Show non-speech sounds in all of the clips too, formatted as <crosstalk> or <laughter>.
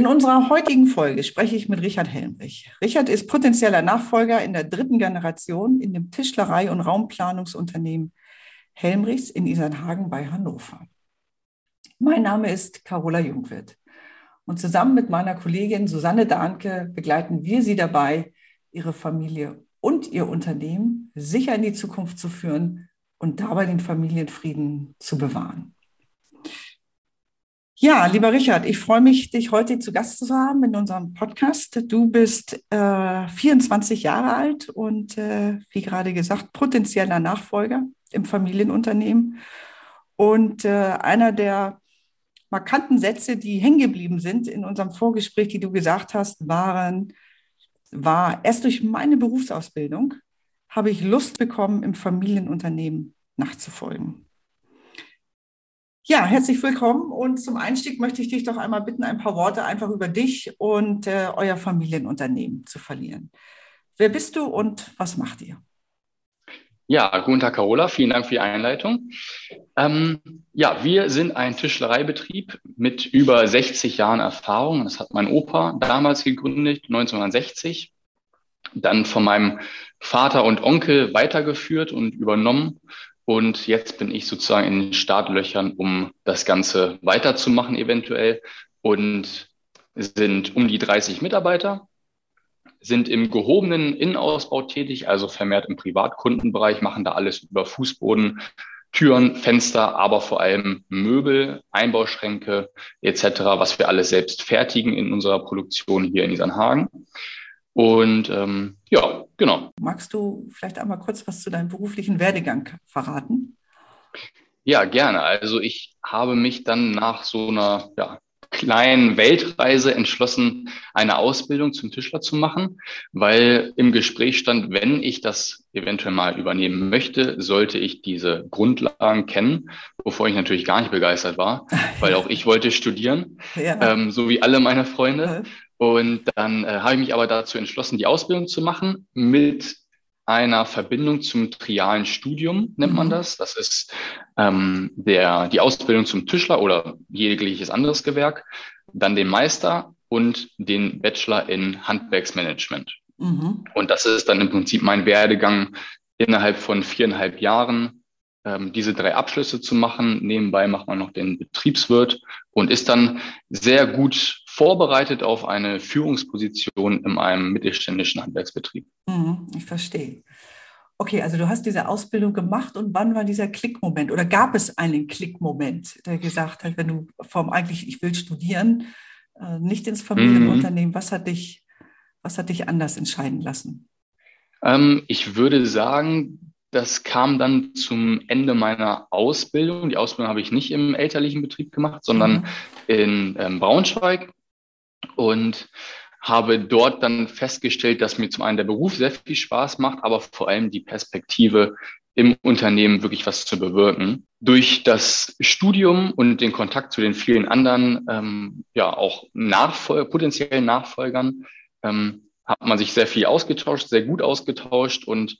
In unserer heutigen Folge spreche ich mit Richard Helmrich. Richard ist potenzieller Nachfolger in der dritten Generation in dem Tischlerei- und Raumplanungsunternehmen Helmrichs in Isernhagen bei Hannover. Mein Name ist Carola Jungwirth und zusammen mit meiner Kollegin Susanne Dahnke begleiten wir Sie dabei, Ihre Familie und Ihr Unternehmen sicher in die Zukunft zu führen und dabei den Familienfrieden zu bewahren. Ja, lieber Richard, ich freue mich, dich heute zu Gast zu haben in unserem Podcast. Du bist äh, 24 Jahre alt und äh, wie gerade gesagt, potenzieller Nachfolger im Familienunternehmen. Und äh, einer der markanten Sätze, die hängen geblieben sind in unserem Vorgespräch, die du gesagt hast, waren, war, erst durch meine Berufsausbildung habe ich Lust bekommen, im Familienunternehmen nachzufolgen. Ja, herzlich willkommen. Und zum Einstieg möchte ich dich doch einmal bitten, ein paar Worte einfach über dich und äh, euer Familienunternehmen zu verlieren. Wer bist du und was macht ihr? Ja, guten Tag, Carola. Vielen Dank für die Einleitung. Ähm, ja, wir sind ein Tischlereibetrieb mit über 60 Jahren Erfahrung. Das hat mein Opa damals gegründet, 1960. Dann von meinem Vater und Onkel weitergeführt und übernommen. Und jetzt bin ich sozusagen in den Startlöchern, um das Ganze weiterzumachen eventuell. Und sind um die 30 Mitarbeiter, sind im gehobenen Innenausbau tätig, also vermehrt im Privatkundenbereich, machen da alles über Fußboden, Türen, Fenster, aber vor allem Möbel, Einbauschränke etc., was wir alles selbst fertigen in unserer Produktion hier in Isernhagen. Und ähm, ja, genau. Magst du vielleicht einmal kurz was zu deinem beruflichen Werdegang verraten? Ja, gerne. Also ich habe mich dann nach so einer ja, kleinen Weltreise entschlossen, eine Ausbildung zum Tischler zu machen, weil im Gespräch stand, wenn ich das eventuell mal übernehmen möchte, sollte ich diese Grundlagen kennen, wovor ich natürlich gar nicht begeistert war, <laughs> weil auch ich wollte studieren, ja. ähm, so wie alle meine Freunde. Und dann äh, habe ich mich aber dazu entschlossen, die Ausbildung zu machen mit einer Verbindung zum trialen Studium, nennt man mhm. das. Das ist ähm, der, die Ausbildung zum Tischler oder jegliches anderes Gewerk, dann den Meister und den Bachelor in Handwerksmanagement. Mhm. Und das ist dann im Prinzip mein Werdegang innerhalb von viereinhalb Jahren ähm, diese drei Abschlüsse zu machen. Nebenbei macht man noch den Betriebswirt und ist dann sehr gut vorbereitet auf eine Führungsposition in einem mittelständischen Handwerksbetrieb. Mhm, ich verstehe. Okay, also du hast diese Ausbildung gemacht und wann war dieser Klickmoment oder gab es einen Klickmoment, der gesagt hat, wenn du vom eigentlich, ich will studieren, äh, nicht ins Familienunternehmen, mhm. was hat dich, was hat dich anders entscheiden lassen? Ähm, ich würde sagen, das kam dann zum Ende meiner Ausbildung. Die Ausbildung habe ich nicht im elterlichen Betrieb gemacht, sondern mhm. in ähm, Braunschweig und habe dort dann festgestellt, dass mir zum einen der Beruf sehr viel Spaß macht, aber vor allem die Perspektive im Unternehmen wirklich was zu bewirken. Durch das Studium und den Kontakt zu den vielen anderen, ähm, ja auch Nachfol potenziellen Nachfolgern, ähm, hat man sich sehr viel ausgetauscht, sehr gut ausgetauscht und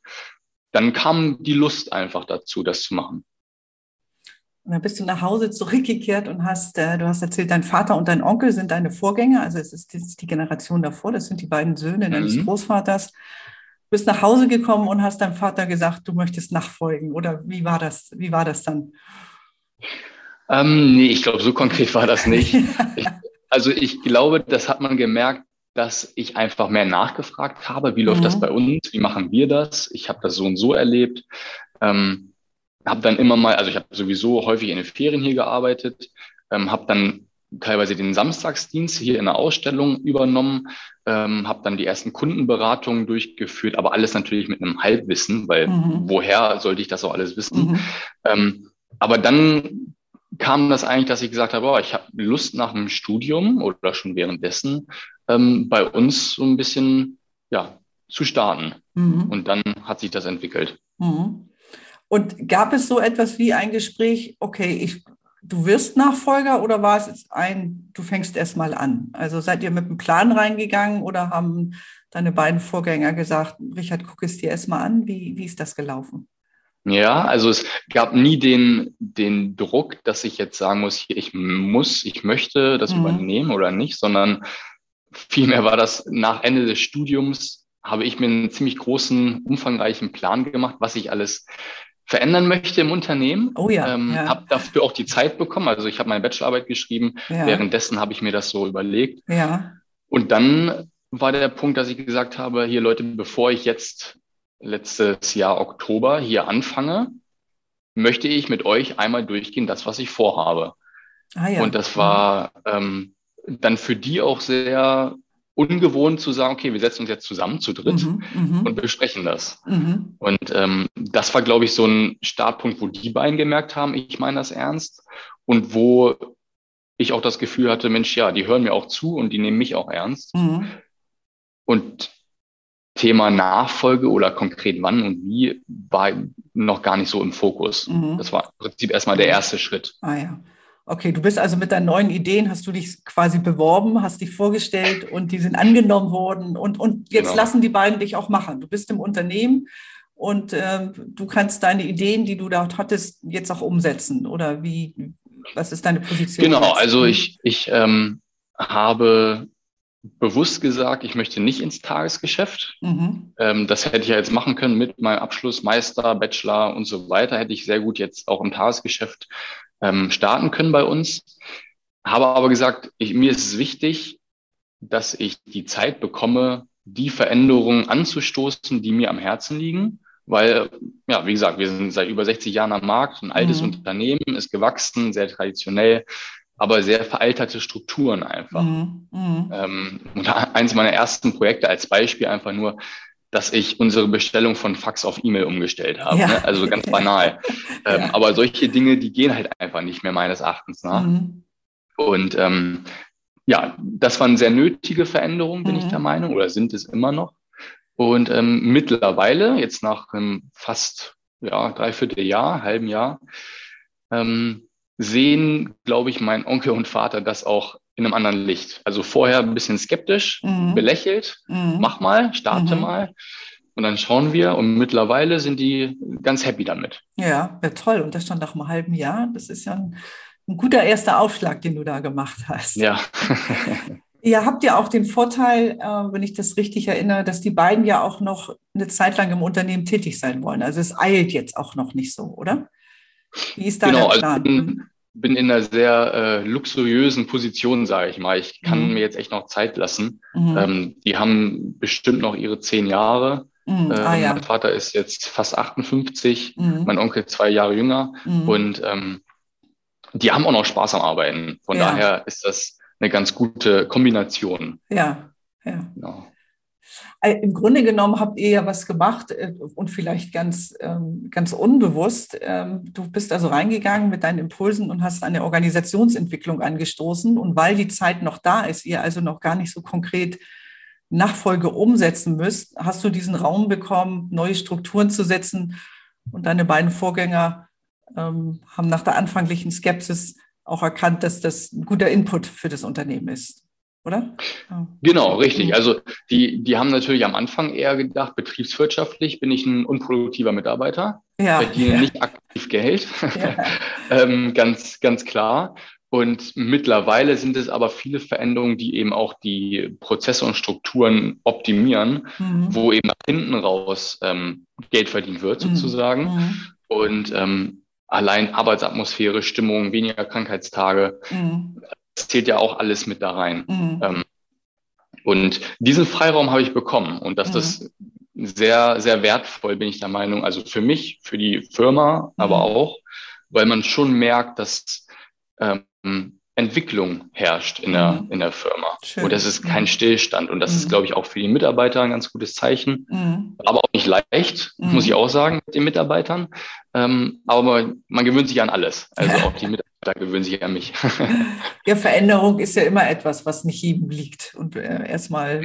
dann kam die Lust einfach dazu, das zu machen. Und dann bist du nach Hause zurückgekehrt und hast, äh, du hast erzählt, dein Vater und dein Onkel sind deine Vorgänger, also es ist, ist die Generation davor, das sind die beiden Söhne mhm. deines Großvaters. Du bist nach Hause gekommen und hast deinem Vater gesagt, du möchtest nachfolgen. Oder wie war das? Wie war das dann? Ähm, nee, ich glaube, so konkret war das nicht. <laughs> ich, also ich glaube, das hat man gemerkt, dass ich einfach mehr nachgefragt habe, wie läuft mhm. das bei uns, wie machen wir das? Ich habe das so und so erlebt. Ähm, habe dann immer mal, also ich habe sowieso häufig in den Ferien hier gearbeitet, ähm, habe dann teilweise den Samstagsdienst hier in der Ausstellung übernommen, ähm, habe dann die ersten Kundenberatungen durchgeführt, aber alles natürlich mit einem Halbwissen, weil mhm. woher sollte ich das auch alles wissen? Mhm. Ähm, aber dann kam das eigentlich, dass ich gesagt habe, oh, ich habe Lust nach dem Studium oder schon währenddessen ähm, bei uns so ein bisschen ja, zu starten. Mhm. Und dann hat sich das entwickelt. Mhm. Und gab es so etwas wie ein Gespräch, okay, ich, du wirst Nachfolger oder war es jetzt ein, du fängst erst mal an? Also seid ihr mit einem Plan reingegangen oder haben deine beiden Vorgänger gesagt, Richard, guck es dir erst mal an? Wie, wie ist das gelaufen? Ja, also es gab nie den, den Druck, dass ich jetzt sagen muss, ich muss, ich möchte das mhm. übernehmen oder nicht, sondern vielmehr war das nach Ende des Studiums, habe ich mir einen ziemlich großen, umfangreichen Plan gemacht, was ich alles verändern möchte im Unternehmen. Oh ja. Ähm, ja. Habe dafür auch die Zeit bekommen. Also ich habe meine Bachelorarbeit geschrieben. Ja. Währenddessen habe ich mir das so überlegt. Ja. Und dann war der Punkt, dass ich gesagt habe, hier Leute, bevor ich jetzt letztes Jahr Oktober hier anfange, möchte ich mit euch einmal durchgehen, das, was ich vorhabe. Ah, ja. Und das war ähm, dann für die auch sehr ungewohnt zu sagen, okay, wir setzen uns jetzt zusammen zu dritt mhm, mhm. und besprechen das. Mhm. Und ähm, das war, glaube ich, so ein Startpunkt, wo die beiden gemerkt haben, ich meine das ernst und wo ich auch das Gefühl hatte, Mensch, ja, die hören mir auch zu und die nehmen mich auch ernst. Mhm. Und Thema Nachfolge oder konkret wann und wie war noch gar nicht so im Fokus. Mhm. Das war im Prinzip erstmal der erste Schritt. Ah ja. Okay, du bist also mit deinen neuen Ideen, hast du dich quasi beworben, hast dich vorgestellt und die sind angenommen worden und, und jetzt genau. lassen die beiden dich auch machen. Du bist im Unternehmen und äh, du kannst deine Ideen, die du dort hattest, jetzt auch umsetzen oder wie, was ist deine Position? Genau, jetzt? also ich, ich ähm, habe bewusst gesagt, ich möchte nicht ins Tagesgeschäft. Mhm. Ähm, das hätte ich ja jetzt machen können mit meinem Abschluss, Meister, Bachelor und so weiter. Hätte ich sehr gut jetzt auch im Tagesgeschäft ähm, starten können bei uns. Habe aber gesagt, ich, mir ist es wichtig, dass ich die Zeit bekomme, die Veränderungen anzustoßen, die mir am Herzen liegen. Weil, ja, wie gesagt, wir sind seit über 60 Jahren am Markt, ein altes mhm. Unternehmen, ist gewachsen, sehr traditionell aber sehr veralterte Strukturen einfach. Mhm. Mhm. Ähm, und eins meiner ersten Projekte als Beispiel einfach nur, dass ich unsere Bestellung von Fax auf E-Mail umgestellt habe. Ja. Ne? Also ganz banal. <laughs> ja. ähm, aber solche Dinge, die gehen halt einfach nicht mehr meines Erachtens nach. Mhm. Und ähm, ja, das waren sehr nötige Veränderungen, bin ich mhm. der Meinung, oder sind es immer noch. Und ähm, mittlerweile, jetzt nach einem fast ja, dreiviertel Jahr, halben Jahr, ähm, sehen, glaube ich, mein Onkel und Vater das auch in einem anderen Licht. Also vorher ein bisschen skeptisch, mhm. belächelt, mhm. mach mal, starte mhm. mal. Und dann schauen wir und mittlerweile sind die ganz happy damit. Ja, ja toll. Und das schon nach einem halben Jahr. Das ist ja ein, ein guter erster Aufschlag, den du da gemacht hast. Ja. <laughs> Ihr habt ja auch den Vorteil, äh, wenn ich das richtig erinnere, dass die beiden ja auch noch eine Zeit lang im Unternehmen tätig sein wollen. Also es eilt jetzt auch noch nicht so, oder? Wie ist da genau, der Plan? Also bin, in einer sehr äh, luxuriösen Position, sage ich mal. Ich kann mhm. mir jetzt echt noch Zeit lassen. Mhm. Ähm, die haben bestimmt noch ihre zehn Jahre. Mhm. Ah, ähm, ja. Mein Vater ist jetzt fast 58, mhm. mein Onkel zwei Jahre jünger. Mhm. Und ähm, die haben auch noch Spaß am Arbeiten. Von ja. daher ist das eine ganz gute Kombination. Ja, ja. Genau. Äh, Im Grunde genommen habt ihr ja was gemacht äh, und vielleicht ganz, ähm, ganz unbewusst. Ähm, du bist also reingegangen mit deinen Impulsen und hast eine Organisationsentwicklung angestoßen. Und weil die Zeit noch da ist, ihr also noch gar nicht so konkret Nachfolge umsetzen müsst, hast du diesen Raum bekommen, neue Strukturen zu setzen. Und deine beiden Vorgänger ähm, haben nach der anfänglichen Skepsis auch erkannt, dass das ein guter Input für das Unternehmen ist oder? Genau, richtig. Also die, die haben natürlich am Anfang eher gedacht, betriebswirtschaftlich bin ich ein unproduktiver Mitarbeiter, ja, verdiene ja. nicht aktiv Geld, ja. <laughs> ähm, ganz, ganz klar. Und mittlerweile sind es aber viele Veränderungen, die eben auch die Prozesse und Strukturen optimieren, mhm. wo eben nach hinten raus ähm, Geld verdient wird mhm. sozusagen. Mhm. Und ähm, allein Arbeitsatmosphäre, Stimmung, weniger Krankheitstage, mhm zählt ja auch alles mit da rein. Mhm. Ähm, und diesen Freiraum habe ich bekommen und dass mhm. das sehr, sehr wertvoll, bin ich der Meinung. Also für mich, für die Firma, mhm. aber auch, weil man schon merkt, dass ähm, Entwicklung herrscht in der, mhm. in der Firma. Schön. Und das ist kein mhm. Stillstand. Und das ist, mhm. glaube ich, auch für die Mitarbeiter ein ganz gutes Zeichen. Aber auch nicht leicht, muss ich auch sagen, mit den Mitarbeitern. Ähm, aber man, man gewöhnt sich an alles. Also auch die Mitarbeiter da gewöhnen sich an mich. <laughs> ja, Veränderung ist ja immer etwas, was nicht jedem liegt und äh, erstmal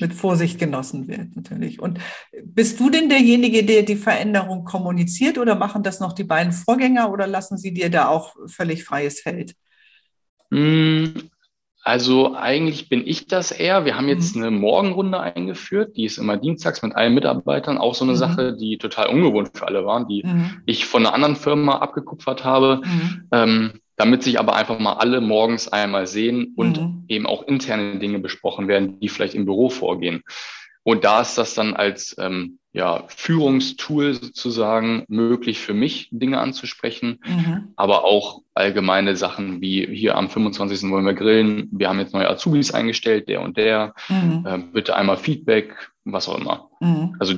mit Vorsicht genossen wird, natürlich. Und bist du denn derjenige, der die Veränderung kommuniziert oder machen das noch die beiden Vorgänger oder lassen sie dir da auch völlig freies Feld? Also eigentlich bin ich das eher. Wir haben jetzt mhm. eine Morgenrunde eingeführt, die ist immer dienstags mit allen Mitarbeitern. Auch so eine mhm. Sache, die total ungewohnt für alle waren, die mhm. ich von einer anderen Firma abgekupfert habe, mhm. ähm, damit sich aber einfach mal alle morgens einmal sehen und mhm. eben auch interne Dinge besprochen werden, die vielleicht im Büro vorgehen. Und da ist das dann als ähm, ja, Führungstool sozusagen möglich für mich, Dinge anzusprechen, mhm. aber auch allgemeine Sachen wie hier am 25. wollen wir grillen, wir haben jetzt neue Azubis eingestellt, der und der, mhm. äh, bitte einmal Feedback, was auch immer. Mhm. Also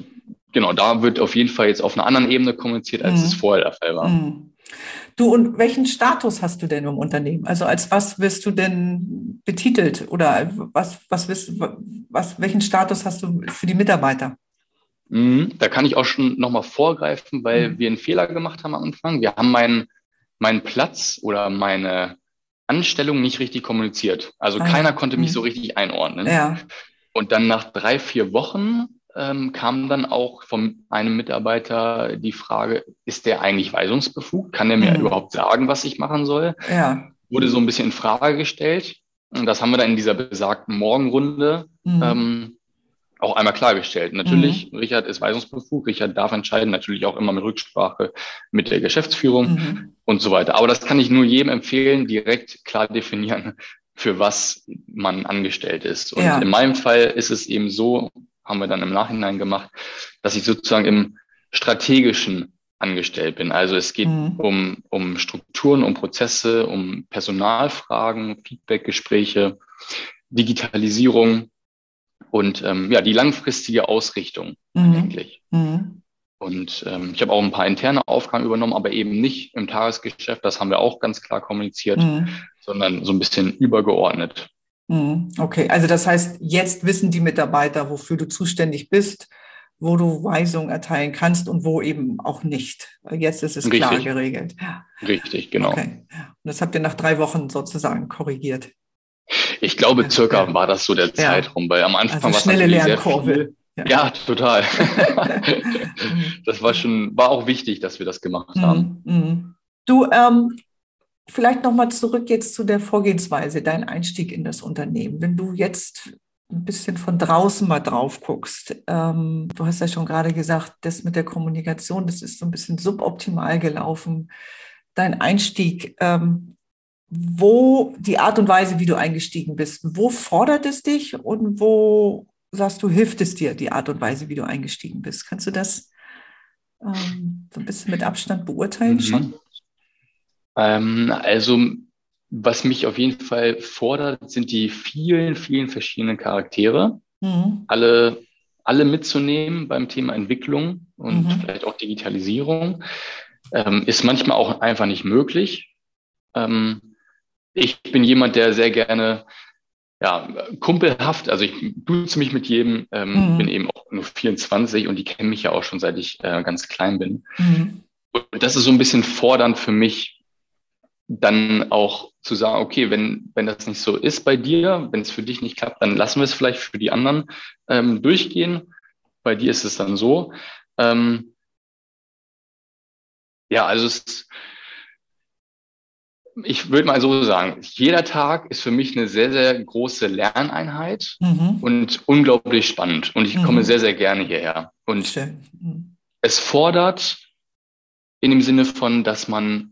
genau, da wird auf jeden Fall jetzt auf einer anderen Ebene kommuniziert, als es mhm. vorher der Fall war. Du, und welchen Status hast du denn im Unternehmen? Also als was wirst du denn betitelt oder was, was, wirst, was, welchen Status hast du für die Mitarbeiter? Mhm, da kann ich auch schon nochmal vorgreifen, weil mhm. wir einen Fehler gemacht haben am Anfang. Wir haben meinen, meinen Platz oder meine Anstellung nicht richtig kommuniziert. Also ah, keiner konnte mich mhm. so richtig einordnen. Ja. Und dann nach drei, vier Wochen ähm, kam dann auch von einem Mitarbeiter die Frage, ist der eigentlich weisungsbefugt? Kann der mir mhm. überhaupt sagen, was ich machen soll? Ja. Wurde so ein bisschen in Frage gestellt. Und das haben wir dann in dieser besagten Morgenrunde mhm. ähm, auch einmal klargestellt. Natürlich, mhm. Richard ist weisungsbefugt, Richard darf entscheiden, natürlich auch immer mit Rücksprache mit der Geschäftsführung mhm. und so weiter. Aber das kann ich nur jedem empfehlen, direkt klar definieren, für was man angestellt ist. Und ja. in meinem Fall ist es eben so, haben wir dann im Nachhinein gemacht, dass ich sozusagen im strategischen angestellt bin. Also es geht mhm. um, um Strukturen, um Prozesse, um Personalfragen, Feedbackgespräche, Digitalisierung und ähm, ja, die langfristige Ausrichtung mhm. eigentlich. Mhm. Und ähm, ich habe auch ein paar interne Aufgaben übernommen, aber eben nicht im Tagesgeschäft, das haben wir auch ganz klar kommuniziert, mhm. sondern so ein bisschen übergeordnet. Mhm. Okay, also das heißt, jetzt wissen die Mitarbeiter, wofür du zuständig bist, wo du Weisungen erteilen kannst und wo eben auch nicht. Jetzt ist es Richtig. klar geregelt. Richtig, genau. Okay. Und das habt ihr nach drei Wochen sozusagen korrigiert. Ich glaube, circa ja. war das so der Zeitraum, weil am Anfang also war es sehr viel. Ja, ja total. <laughs> das war schon, war auch wichtig, dass wir das gemacht haben. Mhm, mhm. Du, ähm, Vielleicht nochmal zurück jetzt zu der Vorgehensweise, dein Einstieg in das Unternehmen. Wenn du jetzt ein bisschen von draußen mal drauf guckst, ähm, du hast ja schon gerade gesagt, das mit der Kommunikation, das ist so ein bisschen suboptimal gelaufen. Dein Einstieg, ähm, wo die Art und Weise, wie du eingestiegen bist, wo fordert es dich und wo sagst du, hilft es dir, die Art und Weise, wie du eingestiegen bist? Kannst du das ähm, so ein bisschen mit Abstand beurteilen mhm. schon? Ähm, also, was mich auf jeden Fall fordert, sind die vielen, vielen verschiedenen Charaktere. Mhm. Alle, alle mitzunehmen beim Thema Entwicklung und mhm. vielleicht auch Digitalisierung. Ähm, ist manchmal auch einfach nicht möglich. Ähm, ich bin jemand, der sehr gerne ja, kumpelhaft, also ich duze mich mit jedem, ähm, mhm. bin eben auch nur 24 und die kennen mich ja auch schon, seit ich äh, ganz klein bin. Mhm. Und das ist so ein bisschen fordernd für mich, dann auch zu sagen, okay, wenn, wenn das nicht so ist bei dir, wenn es für dich nicht klappt, dann lassen wir es vielleicht für die anderen ähm, durchgehen. Bei dir ist es dann so. Ähm, ja, also es, ich würde mal so sagen, jeder Tag ist für mich eine sehr, sehr große Lerneinheit mhm. und unglaublich spannend. Und ich mhm. komme sehr, sehr gerne hierher. Und mhm. es fordert in dem Sinne von, dass man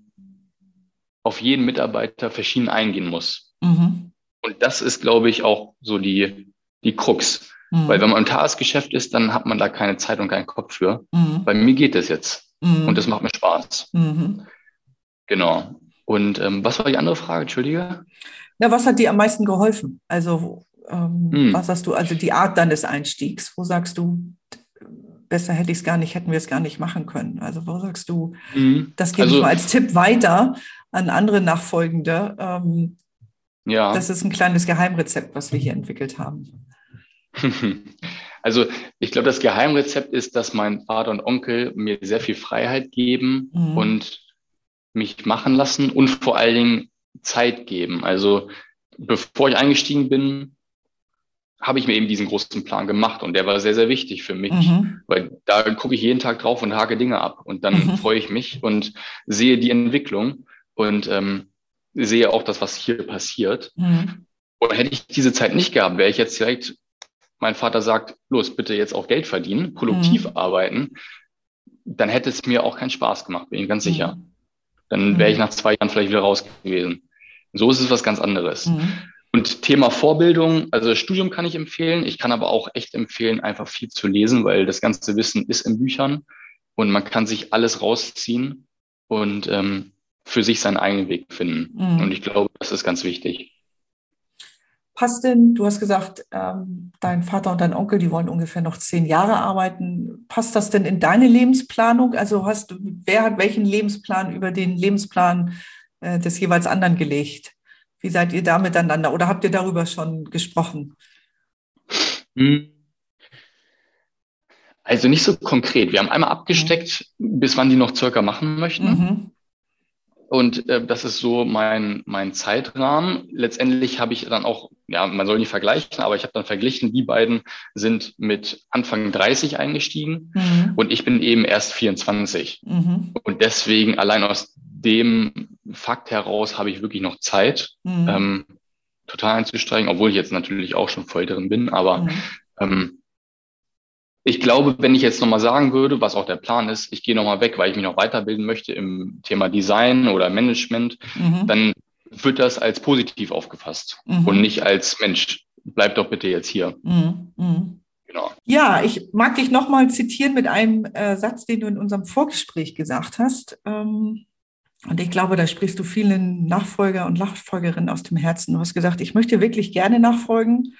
auf jeden Mitarbeiter verschieden eingehen muss. Mhm. Und das ist, glaube ich, auch so die, die Krux. Mhm. Weil wenn man im Tagesgeschäft ist, dann hat man da keine Zeit und keinen Kopf für. Mhm. Bei mir geht das jetzt. Mhm. Und das macht mir Spaß. Mhm. Genau. Und ähm, was war die andere Frage? Entschuldige. Na, was hat dir am meisten geholfen? Also, ähm, mhm. was hast du, also die Art deines Einstiegs? Wo sagst du, besser hätte ich es gar nicht, hätten wir es gar nicht machen können? Also, wo sagst du, mhm. das gebe also, ich mal als Tipp weiter, an andere Nachfolgende. Ähm, ja. Das ist ein kleines Geheimrezept, was wir hier entwickelt haben. <laughs> Also ich glaube, das Geheimrezept ist, dass mein Vater und Onkel mir sehr viel Freiheit geben mhm. und mich machen lassen und vor allen Dingen Zeit geben. Also bevor ich eingestiegen bin, habe ich mir eben diesen großen Plan gemacht und der war sehr, sehr wichtig für mich, mhm. weil da gucke ich jeden Tag drauf und hake Dinge ab und dann mhm. freue ich mich und sehe die Entwicklung und ähm, sehe auch das, was hier passiert. Mhm. Und hätte ich diese Zeit nicht gehabt, wäre ich jetzt direkt, mein Vater sagt, los, bitte jetzt auch Geld verdienen, produktiv mhm. arbeiten, dann hätte es mir auch keinen Spaß gemacht, bin ich ganz sicher. Mhm. Dann wäre ich mhm. nach zwei Jahren vielleicht wieder raus gewesen. So ist es was ganz anderes. Und Thema Vorbildung, also das Studium kann ich empfehlen. Ich kann aber auch echt empfehlen, einfach viel zu lesen, weil das ganze Wissen ist in Büchern und man kann sich alles rausziehen und ähm, für sich seinen eigenen Weg finden. Mhm. Und ich glaube, das ist ganz wichtig. Passt denn, du hast gesagt, ähm, dein Vater und dein Onkel, die wollen ungefähr noch zehn Jahre arbeiten. Passt das denn in deine Lebensplanung? Also hast du, wer hat welchen Lebensplan über den Lebensplan äh, des jeweils anderen gelegt? Wie seid ihr da miteinander oder habt ihr darüber schon gesprochen? Hm. Also nicht so konkret. Wir haben einmal abgesteckt, mhm. bis wann die noch circa machen möchten. Mhm. Und äh, das ist so mein, mein Zeitrahmen. Letztendlich habe ich dann auch, ja, man soll nicht vergleichen, aber ich habe dann verglichen, die beiden sind mit Anfang 30 eingestiegen mhm. und ich bin eben erst 24. Mhm. Und deswegen allein aus dem Fakt heraus habe ich wirklich noch Zeit, mhm. ähm, total einzusteigen, obwohl ich jetzt natürlich auch schon voll drin bin. Aber mhm. ähm, ich glaube, wenn ich jetzt nochmal sagen würde, was auch der Plan ist, ich gehe nochmal weg, weil ich mich noch weiterbilden möchte im Thema Design oder Management, mhm. dann wird das als positiv aufgefasst mhm. und nicht als Mensch, bleib doch bitte jetzt hier. Mhm. mhm. Genau. Ja, ich mag dich nochmal zitieren mit einem äh, Satz, den du in unserem Vorgespräch gesagt hast. Ähm, und ich glaube, da sprichst du vielen Nachfolger und Nachfolgerinnen aus dem Herzen. Du hast gesagt, ich möchte wirklich gerne nachfolgen,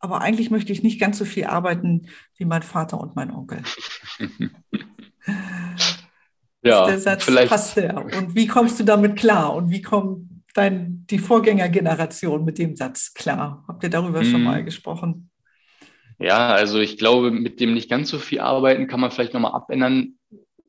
aber eigentlich möchte ich nicht ganz so viel arbeiten wie mein Vater und mein Onkel. <laughs> ja, der Satz vielleicht. passt der. Und wie kommst du damit klar? Und wie kommt dein, die Vorgängergeneration mit dem Satz klar? Habt ihr darüber hm. schon mal gesprochen? Ja, also ich glaube, mit dem nicht ganz so viel arbeiten kann man vielleicht nochmal abändern,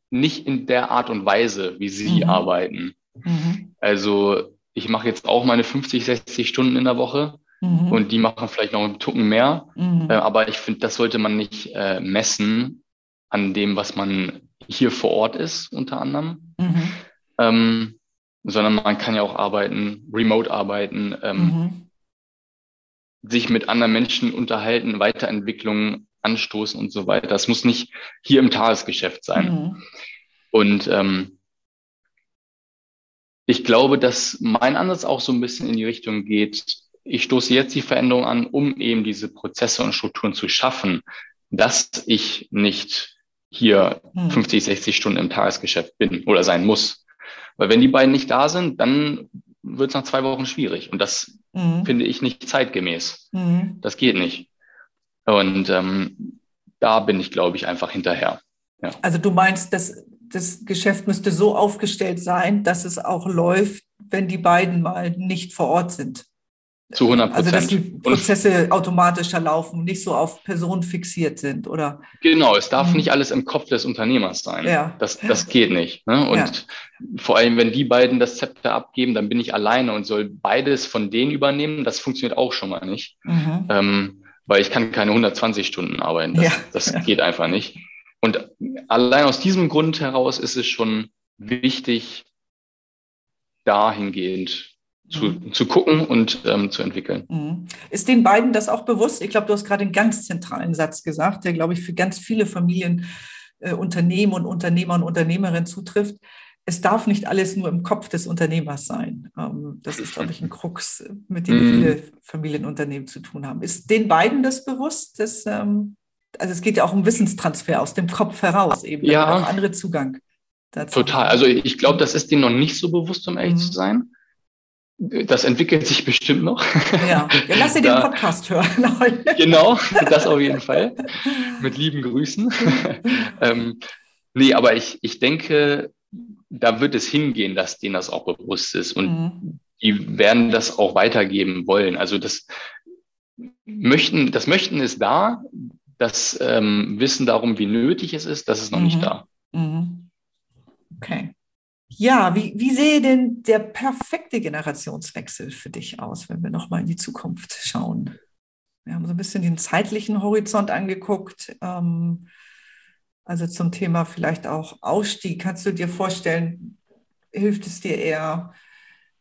nicht in der Art und Weise, wie sie mhm. arbeiten. Mhm. Also ich mache jetzt auch meine 50, 60 Stunden in der Woche mhm. und die machen vielleicht noch einen Tucken mehr. Mhm. Äh, aber ich finde, das sollte man nicht äh, messen an dem, was man hier vor Ort ist, unter anderem. Mhm. Ähm, sondern man kann ja auch arbeiten, remote arbeiten, ähm, mhm. sich mit anderen Menschen unterhalten, Weiterentwicklungen anstoßen und so weiter. Das muss nicht hier im Tagesgeschäft sein. Mhm. Und ähm, ich glaube, dass mein Ansatz auch so ein bisschen in die Richtung geht, ich stoße jetzt die Veränderung an, um eben diese Prozesse und Strukturen zu schaffen, dass ich nicht hier mhm. 50, 60 Stunden im Tagesgeschäft bin oder sein muss. Weil wenn die beiden nicht da sind, dann wird es nach zwei Wochen schwierig. Und das mhm. finde ich nicht zeitgemäß. Mhm. Das geht nicht. Und ähm, da bin ich, glaube ich, einfach hinterher. Ja. Also du meinst, dass das Geschäft müsste so aufgestellt sein, dass es auch läuft, wenn die beiden mal nicht vor Ort sind. Zu 100 Prozent. Also, dass die Prozesse automatischer laufen, nicht so auf Personen fixiert sind, oder? Genau, es darf mhm. nicht alles im Kopf des Unternehmers sein. Ja. Das, das geht nicht. Ne? Und ja. vor allem, wenn die beiden das Zepter abgeben, dann bin ich alleine und soll beides von denen übernehmen. Das funktioniert auch schon mal nicht. Mhm. Ähm, weil ich kann keine 120 Stunden arbeiten. Das, ja. das geht einfach nicht. Und allein aus diesem Grund heraus ist es schon wichtig, dahingehend zu, zu gucken und ähm, zu entwickeln. Mhm. Ist den beiden das auch bewusst? Ich glaube, du hast gerade einen ganz zentralen Satz gesagt, der, glaube ich, für ganz viele Familien, äh, Unternehmen und Unternehmer und Unternehmerinnen zutrifft es darf nicht alles nur im Kopf des Unternehmers sein. Ähm, das ist, glaube ich, ein Krux, mit dem mhm. viele Familienunternehmen zu tun haben. Ist den beiden das bewusst? Dass, ähm, also es geht ja auch um Wissenstransfer aus dem Kopf heraus eben. Ja. Auch andere Zugang dazu. Total. Also ich glaube, das ist denen noch nicht so bewusst, um ehrlich mhm. zu sein. Das entwickelt sich bestimmt noch. Ja, ja lass dir den Podcast hören. <laughs> genau, das auf jeden Fall. Mit lieben Grüßen. <laughs> ähm, nee, aber ich, ich denke, da wird es hingehen, dass denen das auch bewusst ist und mhm. die werden das auch weitergeben wollen. Also das möchten, das möchten ist da, das ähm, Wissen darum, wie nötig es ist, das ist noch mhm. nicht da. Mhm. Okay. Ja, wie, wie sehe denn der perfekte Generationswechsel für dich aus, wenn wir nochmal in die Zukunft schauen? Wir haben so ein bisschen den zeitlichen Horizont angeguckt. Ähm, also zum Thema vielleicht auch Ausstieg. Kannst du dir vorstellen, hilft es dir eher,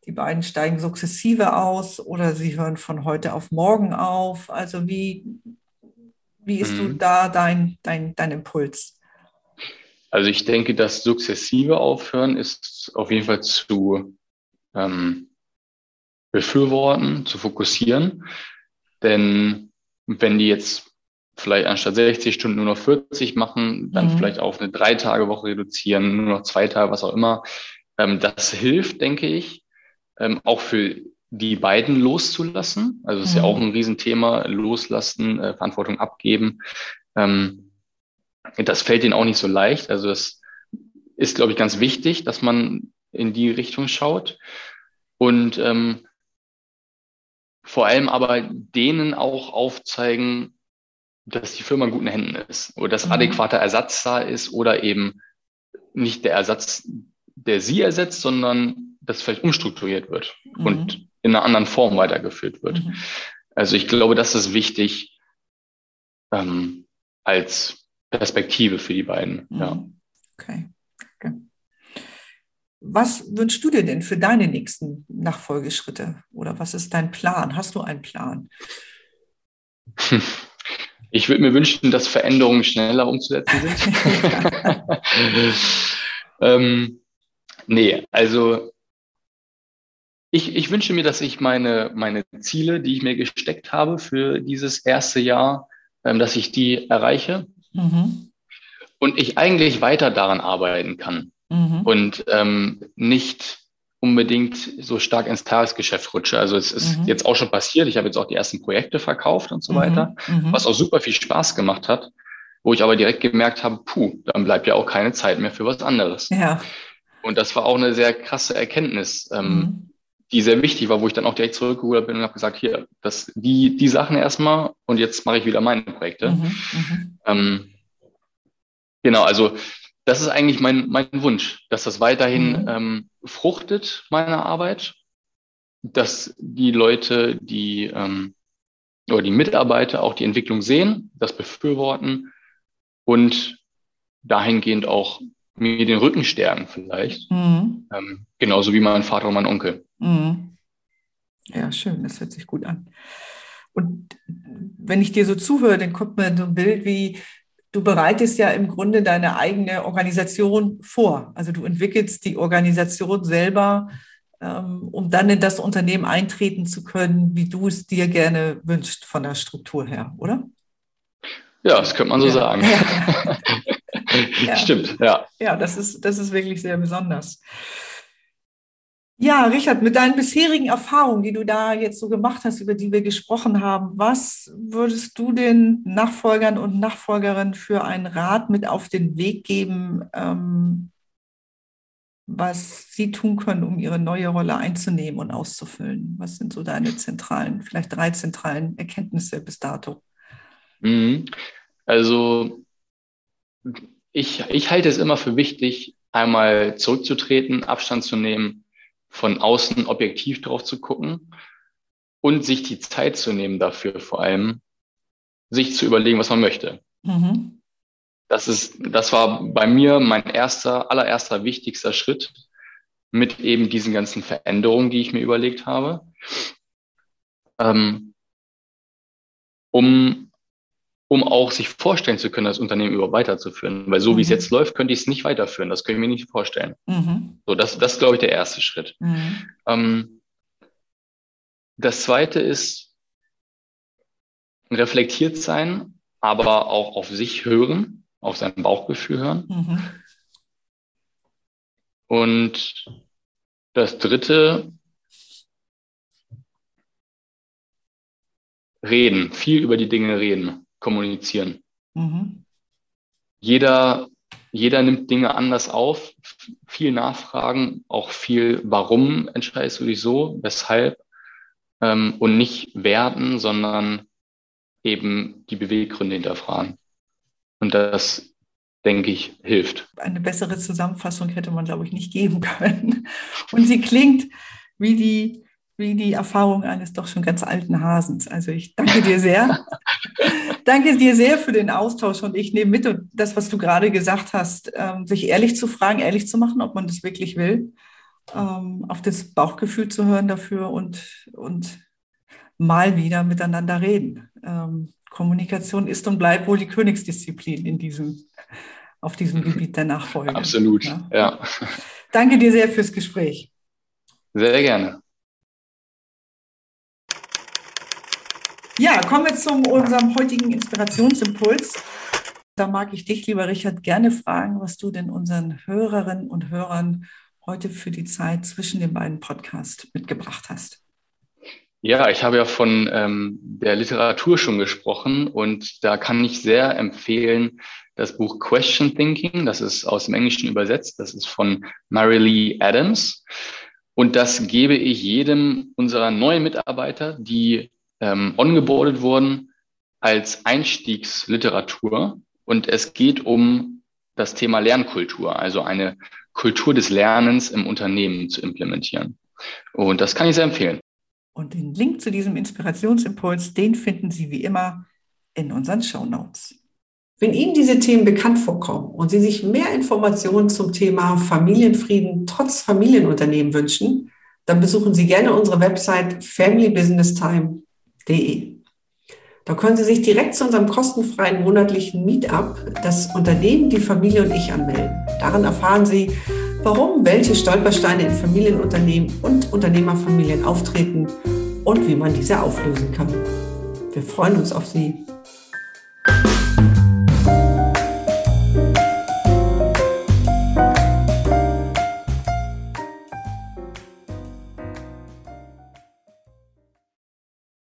die beiden steigen sukzessive aus oder sie hören von heute auf morgen auf? Also wie, wie ist mhm. du da dein, dein, dein Impuls? Also ich denke, das sukzessive Aufhören ist auf jeden Fall zu ähm, befürworten, zu fokussieren. Denn wenn die jetzt vielleicht anstatt 60 Stunden nur noch 40 machen, dann mhm. vielleicht auf eine Drei-Tage-Woche reduzieren, nur noch zwei Tage, was auch immer, ähm, das hilft, denke ich, ähm, auch für die beiden loszulassen. Also es ist mhm. ja auch ein Riesenthema, loslassen, äh, Verantwortung abgeben. Ähm, das fällt ihnen auch nicht so leicht. Also das ist, glaube ich, ganz wichtig, dass man in die Richtung schaut. Und ähm, vor allem aber denen auch aufzeigen, dass die Firma in guten Händen ist oder dass mhm. adäquater Ersatz da ist oder eben nicht der Ersatz, der sie ersetzt, sondern dass vielleicht umstrukturiert wird mhm. und in einer anderen Form weitergeführt wird. Mhm. Also ich glaube, das ist wichtig ähm, als Perspektive für die beiden. Mhm. Ja. Okay. okay. Was wünschst du dir denn für deine nächsten Nachfolgeschritte? Oder was ist dein Plan? Hast du einen Plan? <laughs> Ich würde mir wünschen, dass Veränderungen schneller umzusetzen sind. <laughs> <laughs> ähm, nee, also ich, ich wünsche mir, dass ich meine, meine Ziele, die ich mir gesteckt habe für dieses erste Jahr, ähm, dass ich die erreiche. Mhm. Und ich eigentlich weiter daran arbeiten kann mhm. und ähm, nicht unbedingt so stark ins Tagesgeschäft rutsche. Also es ist mhm. jetzt auch schon passiert. Ich habe jetzt auch die ersten Projekte verkauft und so mhm. weiter, mhm. was auch super viel Spaß gemacht hat, wo ich aber direkt gemerkt habe, puh, dann bleibt ja auch keine Zeit mehr für was anderes. Ja. Und das war auch eine sehr krasse Erkenntnis, ähm, mhm. Die sehr wichtig war, wo ich dann auch direkt zurückgeholt bin und habe gesagt, hier, das, die, die Sachen erstmal und jetzt mache ich wieder meine Projekte. Mhm. mhm. Ähm, genau, also das ist eigentlich mein, mein Wunsch, dass das weiterhin mhm. ähm, fruchtet, meine Arbeit, dass die Leute, die ähm, oder die Mitarbeiter auch die Entwicklung sehen, das befürworten und dahingehend auch mir den Rücken stärken vielleicht. Mhm. Ähm, genauso wie mein Vater und mein Onkel. Mhm. Ja, schön, das hört sich gut an. Und wenn ich dir so zuhöre, dann kommt mir so ein Bild wie, du bereitest ja im Grunde deine eigene Organisation vor. Also du entwickelst die Organisation selber, ähm, um dann in das Unternehmen eintreten zu können, wie du es dir gerne wünschst von der Struktur her, oder? Ja, das könnte man so ja. sagen. Ja. <laughs> Stimmt, ja. Ja, das ist, das ist wirklich sehr besonders. Ja, Richard, mit deinen bisherigen Erfahrungen, die du da jetzt so gemacht hast, über die wir gesprochen haben, was würdest du den Nachfolgern und Nachfolgerinnen für einen Rat mit auf den Weg geben, ähm, was sie tun können, um ihre neue Rolle einzunehmen und auszufüllen? Was sind so deine zentralen, vielleicht drei zentralen Erkenntnisse bis dato? Mhm. Also ich, ich halte es immer für wichtig, einmal zurückzutreten, Abstand zu nehmen von außen objektiv drauf zu gucken und sich die Zeit zu nehmen dafür, vor allem sich zu überlegen, was man möchte. Mhm. Das ist, das war bei mir mein erster, allererster wichtigster Schritt mit eben diesen ganzen Veränderungen, die ich mir überlegt habe, ähm, um um auch sich vorstellen zu können, das Unternehmen überhaupt weiterzuführen. Weil so mhm. wie es mhm. jetzt läuft, könnte ich es nicht weiterführen. Das könnte ich mir nicht vorstellen. Mhm. So, das, das ist, glaube ich, der erste Schritt. Mhm. Ähm, das zweite ist reflektiert sein, aber auch auf sich hören, auf sein Bauchgefühl hören. Mhm. Und das dritte reden, viel über die Dinge reden kommunizieren. Mhm. Jeder, jeder nimmt Dinge anders auf, viel nachfragen, auch viel, warum entscheidest du dich so, weshalb ähm, und nicht werten, sondern eben die Beweggründe hinterfragen. Und das denke ich, hilft. Eine bessere Zusammenfassung hätte man, glaube ich, nicht geben können. Und sie klingt wie die, wie die Erfahrung eines doch schon ganz alten Hasens. Also ich danke dir sehr. <laughs> danke dir sehr für den Austausch und ich nehme mit und das, was du gerade gesagt hast, ähm, sich ehrlich zu fragen, ehrlich zu machen, ob man das wirklich will, ähm, auf das Bauchgefühl zu hören dafür und, und mal wieder miteinander reden. Ähm, Kommunikation ist und bleibt wohl die Königsdisziplin in diesem, auf diesem Gebiet der Nachfolge. Absolut, ja. ja. Danke dir sehr fürs Gespräch. Sehr gerne. Ja, kommen wir zu unserem heutigen Inspirationsimpuls. Da mag ich dich, lieber Richard, gerne fragen, was du denn unseren Hörerinnen und Hörern heute für die Zeit zwischen den beiden Podcasts mitgebracht hast. Ja, ich habe ja von ähm, der Literatur schon gesprochen und da kann ich sehr empfehlen das Buch Question Thinking. Das ist aus dem Englischen übersetzt. Das ist von Mary Lee Adams. Und das gebe ich jedem unserer neuen Mitarbeiter, die ähm, ongeboardet wurden, als Einstiegsliteratur. Und es geht um das Thema Lernkultur, also eine Kultur des Lernens im Unternehmen zu implementieren. Und das kann ich sehr empfehlen. Und den Link zu diesem Inspirationsimpuls, den finden Sie wie immer in unseren Show Notes. Wenn Ihnen diese Themen bekannt vorkommen und Sie sich mehr Informationen zum Thema Familienfrieden trotz Familienunternehmen wünschen, dann besuchen Sie gerne unsere Website familybusinesstime.de. Da können Sie sich direkt zu unserem kostenfreien monatlichen Meetup, das Unternehmen, die Familie und ich anmelden. Darin erfahren Sie, warum welche Stolpersteine in Familienunternehmen und Unternehmerfamilien auftreten und wie man diese auflösen kann. Wir freuen uns auf Sie.